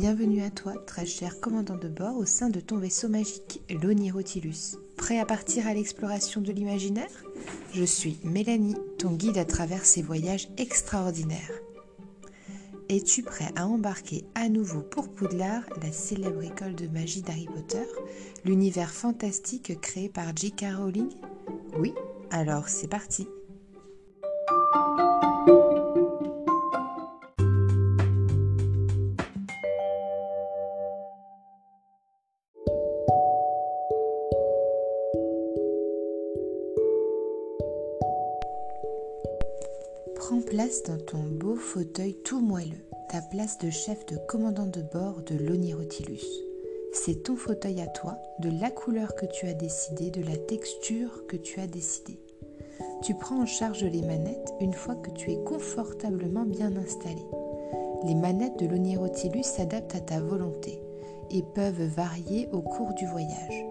Bienvenue à toi, très cher commandant de bord au sein de ton vaisseau magique, l'Onirotilus. Prêt à partir à l'exploration de l'imaginaire? Je suis Mélanie, ton guide à travers ces voyages extraordinaires. Es-tu prêt à embarquer à nouveau pour Poudlard, la célèbre école de magie d'Harry Potter, l'univers fantastique créé par J.K. Rowling? Oui Alors c'est parti Dans ton beau fauteuil tout moelleux, ta place de chef de commandant de bord de l'Onirotilus. C'est ton fauteuil à toi, de la couleur que tu as décidé, de la texture que tu as décidé. Tu prends en charge les manettes une fois que tu es confortablement bien installé. Les manettes de l'Onirotilus s'adaptent à ta volonté et peuvent varier au cours du voyage.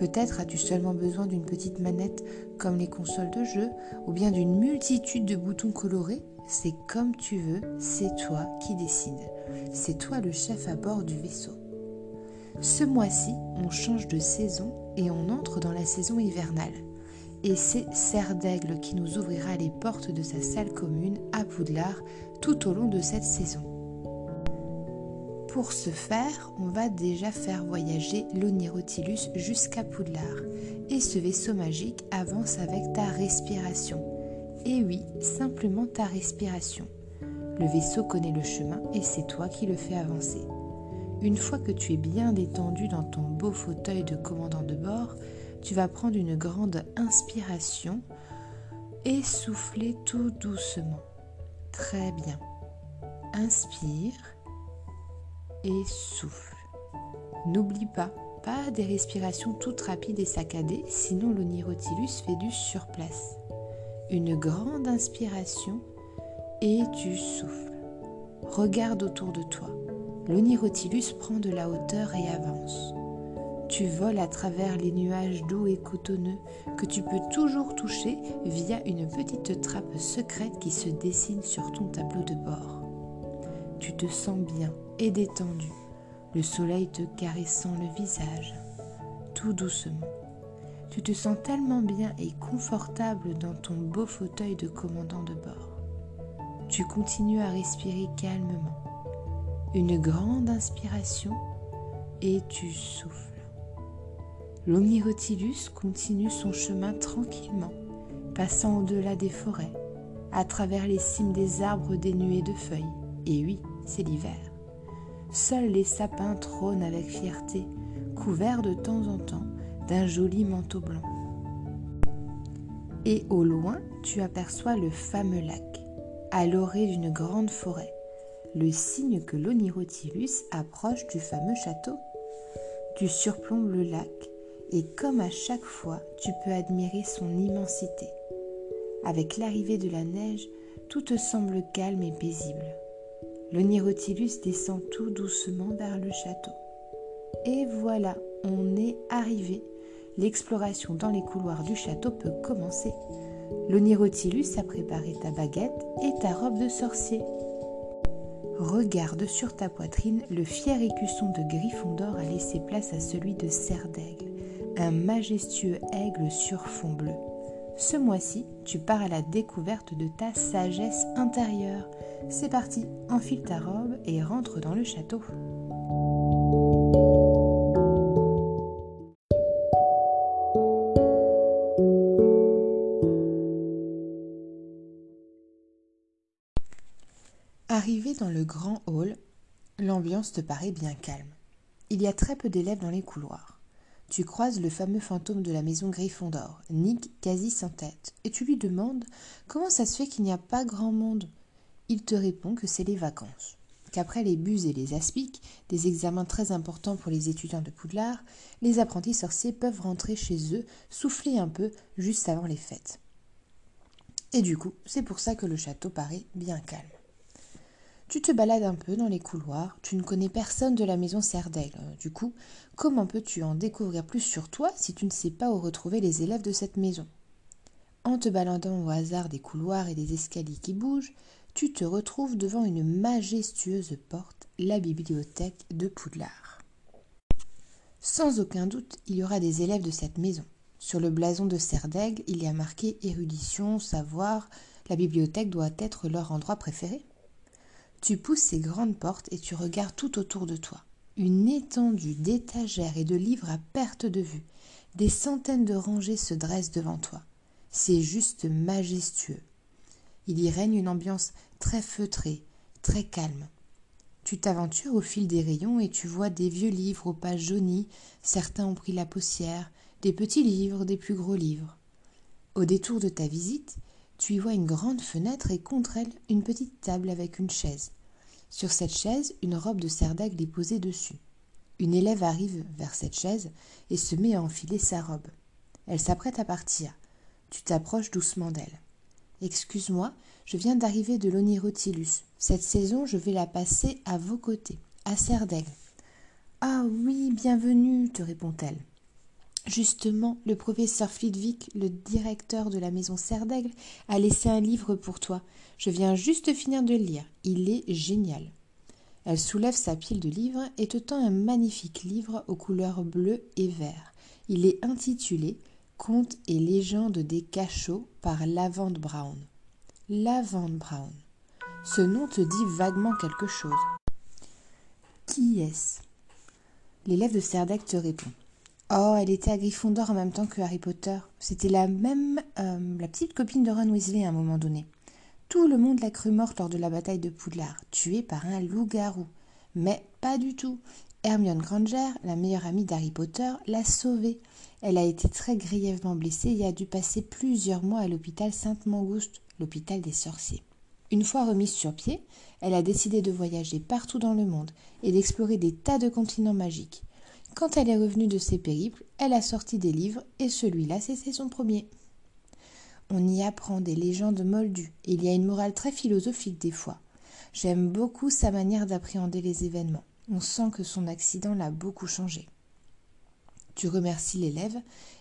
Peut-être as-tu seulement besoin d'une petite manette comme les consoles de jeu ou bien d'une multitude de boutons colorés. C'est comme tu veux, c'est toi qui décides. C'est toi le chef à bord du vaisseau. Ce mois-ci, on change de saison et on entre dans la saison hivernale. Et c'est Serre d'Aigle qui nous ouvrira les portes de sa salle commune à Poudlard tout au long de cette saison. Pour ce faire, on va déjà faire voyager l'Onirotilus jusqu'à Poudlard. Et ce vaisseau magique avance avec ta respiration. Et oui, simplement ta respiration. Le vaisseau connaît le chemin et c'est toi qui le fais avancer. Une fois que tu es bien détendu dans ton beau fauteuil de commandant de bord, tu vas prendre une grande inspiration et souffler tout doucement. Très bien. Inspire et souffle. N'oublie pas, pas des respirations toutes rapides et saccadées, sinon l'onirotilus fait du surplace. Une grande inspiration et tu souffles. Regarde autour de toi. L'onirotilus prend de la hauteur et avance. Tu voles à travers les nuages doux et cotonneux que tu peux toujours toucher via une petite trappe secrète qui se dessine sur ton tableau de bord. Tu te sens bien et détendu, le soleil te caressant le visage, tout doucement. Tu te sens tellement bien et confortable dans ton beau fauteuil de commandant de bord. Tu continues à respirer calmement. Une grande inspiration et tu souffles. L'Omnirotilus continue son chemin tranquillement, passant au-delà des forêts, à travers les cimes des arbres dénués de feuilles. Et oui, c'est l'hiver. Seuls les sapins trônent avec fierté, couverts de temps en temps d'un joli manteau blanc. Et au loin, tu aperçois le fameux lac, à l'orée d'une grande forêt, le signe que l'Onirotilus approche du fameux château. Tu surplombes le lac et comme à chaque fois, tu peux admirer son immensité. Avec l'arrivée de la neige, tout te semble calme et paisible. Le Nirotilus descend tout doucement vers le château. Et voilà, on est arrivé. L'exploration dans les couloirs du château peut commencer. Le Nirotilus a préparé ta baguette et ta robe de sorcier. Regarde sur ta poitrine, le fier écusson de Gryffondor a laissé place à celui de Serre d'Aigle, un majestueux aigle sur fond bleu. Ce mois-ci, tu pars à la découverte de ta sagesse intérieure. C'est parti, enfile ta robe et rentre dans le château. Arrivé dans le grand hall, l'ambiance te paraît bien calme. Il y a très peu d'élèves dans les couloirs. Tu croises le fameux fantôme de la maison Gryffondor, Nick quasi sans tête, et tu lui demandes comment ça se fait qu'il n'y a pas grand monde? Il te répond que c'est les vacances, qu'après les buses et les aspics, des examens très importants pour les étudiants de Poudlard, les apprentis sorciers peuvent rentrer chez eux, souffler un peu juste avant les fêtes. Et du coup, c'est pour ça que le château paraît bien calme. Tu te balades un peu dans les couloirs, tu ne connais personne de la maison Serdaigle. Du coup, comment peux-tu en découvrir plus sur toi si tu ne sais pas où retrouver les élèves de cette maison? En te baladant au hasard des couloirs et des escaliers qui bougent, tu te retrouves devant une majestueuse porte, la bibliothèque de Poudlard. Sans aucun doute, il y aura des élèves de cette maison. Sur le blason de Serdaigle, il y a marqué érudition, savoir. La bibliothèque doit être leur endroit préféré. Tu pousses ces grandes portes et tu regardes tout autour de toi. Une étendue d'étagères et de livres à perte de vue. Des centaines de rangées se dressent devant toi. C'est juste majestueux. Il y règne une ambiance très feutrée, très calme. Tu t'aventures au fil des rayons et tu vois des vieux livres aux pages jaunies, certains ont pris la poussière, des petits livres, des plus gros livres. Au détour de ta visite, tu y vois une grande fenêtre et contre elle une petite table avec une chaise. Sur cette chaise, une robe de serre d'aigle est posée dessus. Une élève arrive vers cette chaise et se met à enfiler sa robe. Elle s'apprête à partir. Tu t'approches doucement d'elle. Excuse-moi, je viens d'arriver de l'Onirotilus. Cette saison, je vais la passer à vos côtés, à Serre Ah oui, bienvenue, te répond-elle. Justement, le professeur Flitwick, le directeur de la maison Serre a laissé un livre pour toi. Je viens juste finir de le lire. Il est génial. Elle soulève sa pile de livres et te tend un magnifique livre aux couleurs bleu et vert. Il est intitulé Contes et légendes des cachots par Lavande Brown. Lavande Brown. Ce nom te dit vaguement quelque chose. Qui est-ce? L'élève de Serdec te répond. Oh, elle était à Gryffondor en même temps que Harry Potter. C'était la même, euh, la petite copine de Ron Weasley à un moment donné. Tout le monde l'a cru morte lors de la bataille de Poudlard, tuée par un loup-garou. Mais pas du tout. Hermione Granger, la meilleure amie d'Harry Potter, l'a sauvée. Elle a été très grièvement blessée et a dû passer plusieurs mois à l'hôpital Sainte-Mangouste, l'hôpital des sorciers. Une fois remise sur pied, elle a décidé de voyager partout dans le monde et d'explorer des tas de continents magiques. Quand elle est revenue de ses périples, elle a sorti des livres et celui-là, c'était son premier. On y apprend des légendes moldues et il y a une morale très philosophique des fois. J'aime beaucoup sa manière d'appréhender les événements. On sent que son accident l'a beaucoup changé. Tu remercies l'élève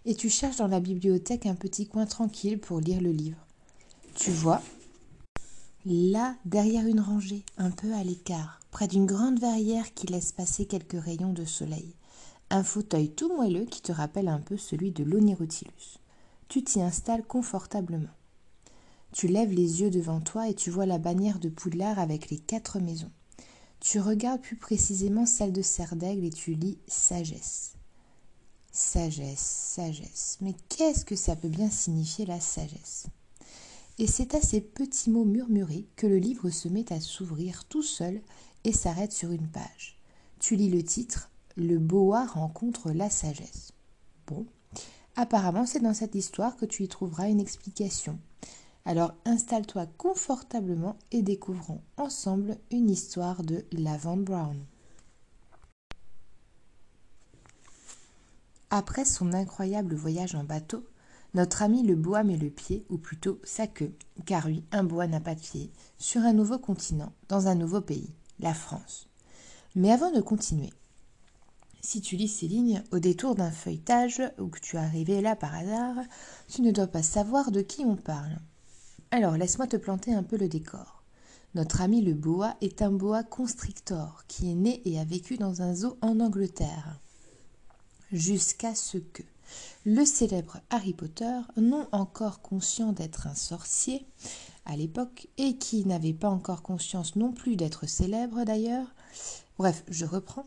et tu cherches dans la bibliothèque un petit coin tranquille pour lire le livre. Tu vois, là, derrière une rangée, un peu à l'écart, près d'une grande verrière qui laisse passer quelques rayons de soleil, un fauteuil tout moelleux qui te rappelle un peu celui de l'Onirotilus. Tu t'y installes confortablement. Tu lèves les yeux devant toi et tu vois la bannière de Poudlard avec les quatre maisons. Tu regardes plus précisément celle de Serdaigle et tu lis Sagesse. Sagesse, sagesse. Mais qu'est-ce que ça peut bien signifier la sagesse? Et c'est à ces petits mots murmurés que le livre se met à s'ouvrir tout seul et s'arrête sur une page. Tu lis le titre Le boa rencontre la sagesse. Bon, apparemment c'est dans cette histoire que tu y trouveras une explication. Alors installe-toi confortablement et découvrons ensemble une histoire de Lavande Brown. Après son incroyable voyage en bateau, notre ami le boa met le pied, ou plutôt sa queue, car oui, un boa n'a pas de pied, sur un nouveau continent, dans un nouveau pays, la France. Mais avant de continuer, si tu lis ces lignes au détour d'un feuilletage ou que tu es arrivé là par hasard, tu ne dois pas savoir de qui on parle. Alors laisse-moi te planter un peu le décor. Notre ami le boa est un boa constrictor qui est né et a vécu dans un zoo en Angleterre jusqu'à ce que le célèbre Harry Potter, non encore conscient d'être un sorcier à l'époque, et qui n'avait pas encore conscience non plus d'être célèbre d'ailleurs, bref, je reprends,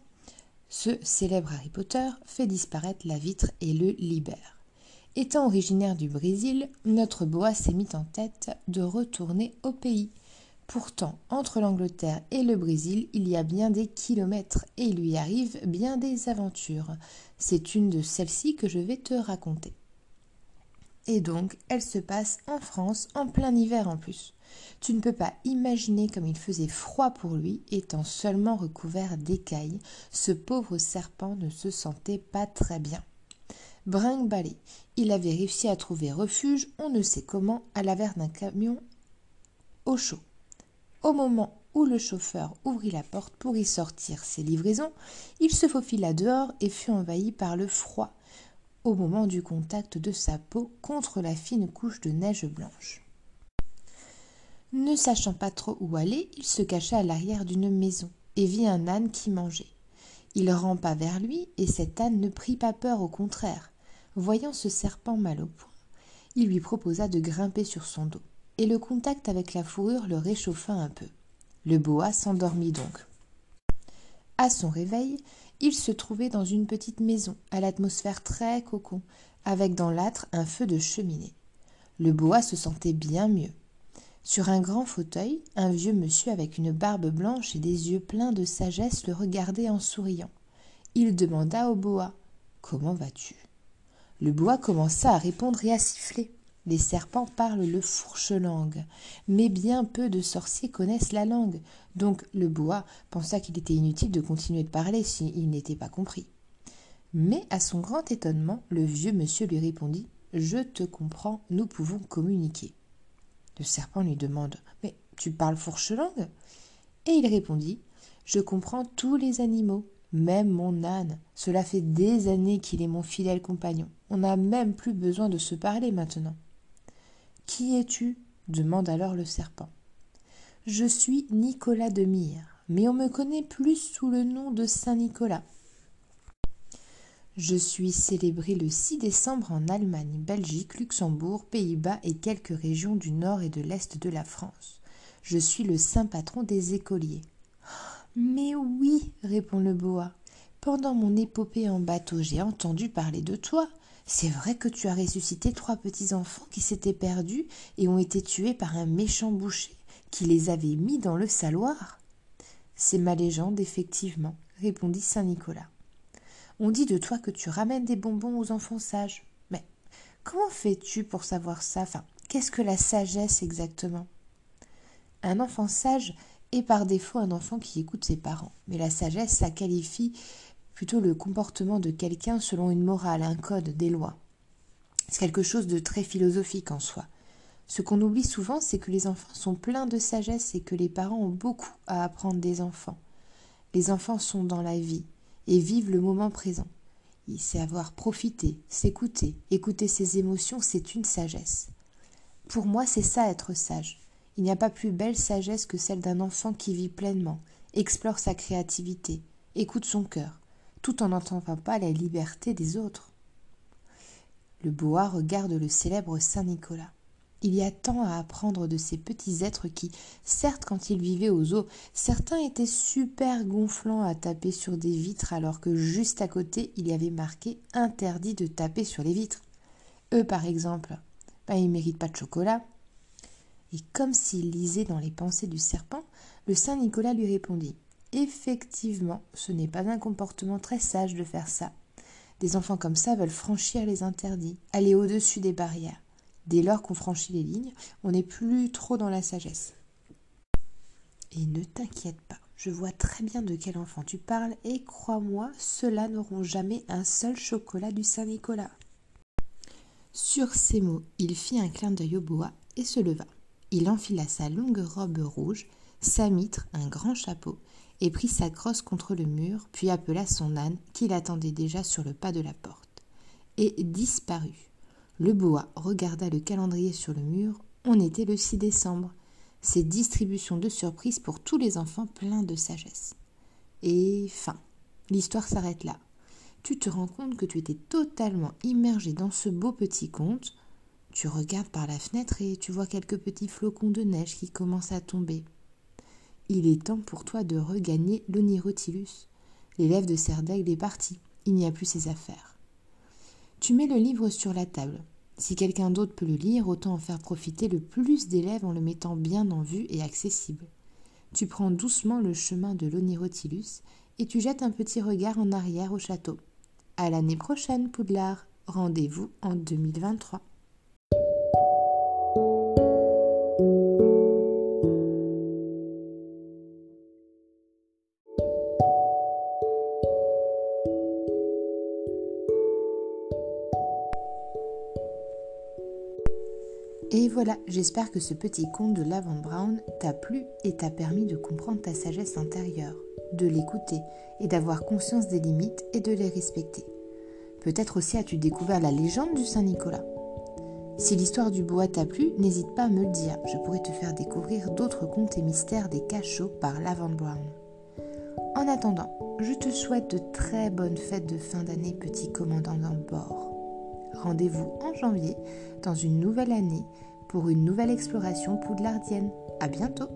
ce célèbre Harry Potter fait disparaître la vitre et le libère. Étant originaire du Brésil, notre boa s'est mis en tête de retourner au pays Pourtant, entre l'Angleterre et le Brésil, il y a bien des kilomètres et il lui arrive bien des aventures. C'est une de celles-ci que je vais te raconter. Et donc, elle se passe en France, en plein hiver en plus. Tu ne peux pas imaginer comme il faisait froid pour lui, étant seulement recouvert d'écailles. Ce pauvre serpent ne se sentait pas très bien. brinque il avait réussi à trouver refuge, on ne sait comment, à l'avers d'un camion au chaud. Au moment où le chauffeur ouvrit la porte pour y sortir ses livraisons, il se faufila dehors et fut envahi par le froid au moment du contact de sa peau contre la fine couche de neige blanche. Ne sachant pas trop où aller, il se cacha à l'arrière d'une maison et vit un âne qui mangeait. Il rampa vers lui, et cet âne ne prit pas peur, au contraire. Voyant ce serpent mal au point, il lui proposa de grimper sur son dos, et le contact avec la fourrure le réchauffa un peu. Le boa s'endormit donc. À son réveil, il se trouvait dans une petite maison, à l'atmosphère très cocon, avec dans l'âtre un feu de cheminée. Le boa se sentait bien mieux. Sur un grand fauteuil, un vieux monsieur avec une barbe blanche et des yeux pleins de sagesse le regardait en souriant. Il demanda au boa Comment vas-tu? Le boa commença à répondre et à siffler. Les serpents parlent le fourche-langue, mais bien peu de sorciers connaissent la langue, donc le boa pensa qu'il était inutile de continuer de parler s'il n'était pas compris. Mais à son grand étonnement, le vieux monsieur lui répondit Je te comprends, nous pouvons communiquer. Le serpent lui demande Mais tu parles fourche-langue? Et il répondit Je comprends tous les animaux, même mon âne. Cela fait des années qu'il est mon fidèle compagnon. On n'a même plus besoin de se parler maintenant. Qui es-tu? demande alors le serpent. Je suis Nicolas de Myre, mais on me connaît plus sous le nom de Saint Nicolas. Je suis célébré le 6 décembre en Allemagne, Belgique, Luxembourg, Pays-Bas et quelques régions du nord et de l'est de la France. Je suis le saint patron des écoliers. Mais oui, répond le boa. Pendant mon épopée en bateau, j'ai entendu parler de toi. C'est vrai que tu as ressuscité trois petits enfants qui s'étaient perdus et ont été tués par un méchant boucher qui les avait mis dans le saloir. C'est ma légende, effectivement, répondit saint Nicolas. On dit de toi que tu ramènes des bonbons aux enfants sages. Mais comment fais-tu pour savoir ça? Enfin, qu'est-ce que la sagesse exactement? Un enfant sage est par défaut un enfant qui écoute ses parents. Mais la sagesse, ça qualifie plutôt le comportement de quelqu'un selon une morale, un code, des lois. C'est quelque chose de très philosophique en soi. Ce qu'on oublie souvent, c'est que les enfants sont pleins de sagesse et que les parents ont beaucoup à apprendre des enfants. Les enfants sont dans la vie, et vivre le moment présent. Il sait avoir profité, s'écouter, écouter ses émotions, c'est une sagesse. Pour moi, c'est ça être sage. Il n'y a pas plus belle sagesse que celle d'un enfant qui vit pleinement, explore sa créativité, écoute son cœur, tout en n'entendant pas la liberté des autres. Le boa regarde le célèbre Saint Nicolas. Il y a tant à apprendre de ces petits êtres qui, certes quand ils vivaient aux eaux, certains étaient super gonflants à taper sur des vitres alors que juste à côté il y avait marqué interdit de taper sur les vitres. Eux par exemple, ben, ils méritent pas de chocolat. Et comme s'il lisait dans les pensées du serpent, le Saint Nicolas lui répondit Effectivement, ce n'est pas un comportement très sage de faire ça. Des enfants comme ça veulent franchir les interdits, aller au-dessus des barrières. Dès lors qu'on franchit les lignes, on n'est plus trop dans la sagesse. Et ne t'inquiète pas, je vois très bien de quel enfant tu parles, et crois-moi, ceux-là n'auront jamais un seul chocolat du Saint-Nicolas. Sur ces mots, il fit un clin d'œil au bois et se leva. Il enfila sa longue robe rouge, sa mitre, un grand chapeau, et prit sa crosse contre le mur, puis appela son âne, qui l'attendait déjà sur le pas de la porte, et disparut. Le boa regarda le calendrier sur le mur. On était le 6 décembre. C'est distribution de surprises pour tous les enfants pleins de sagesse. Et fin. L'histoire s'arrête là. Tu te rends compte que tu étais totalement immergé dans ce beau petit conte. Tu regardes par la fenêtre et tu vois quelques petits flocons de neige qui commencent à tomber. Il est temps pour toi de regagner l'Onirotilus. L'élève de Serdaigle est parti. Il n'y a plus ses affaires. Tu mets le livre sur la table. Si quelqu'un d'autre peut le lire, autant en faire profiter le plus d'élèves en le mettant bien en vue et accessible. Tu prends doucement le chemin de l'Onirotilus et tu jettes un petit regard en arrière au château. À l'année prochaine, Poudlard. Rendez-vous en 2023. Voilà, j'espère que ce petit conte de Lavande Brown t'a plu et t'a permis de comprendre ta sagesse intérieure, de l'écouter et d'avoir conscience des limites et de les respecter. Peut-être aussi as-tu découvert la légende du Saint Nicolas. Si l'histoire du bois t'a plu, n'hésite pas à me le dire. Je pourrais te faire découvrir d'autres contes et mystères des cachots par Lavant Brown. En attendant, je te souhaite de très bonnes fêtes de fin d'année, petit commandant d'un bord. Rendez-vous en janvier dans une nouvelle année pour une nouvelle exploration poudlardienne. À bientôt!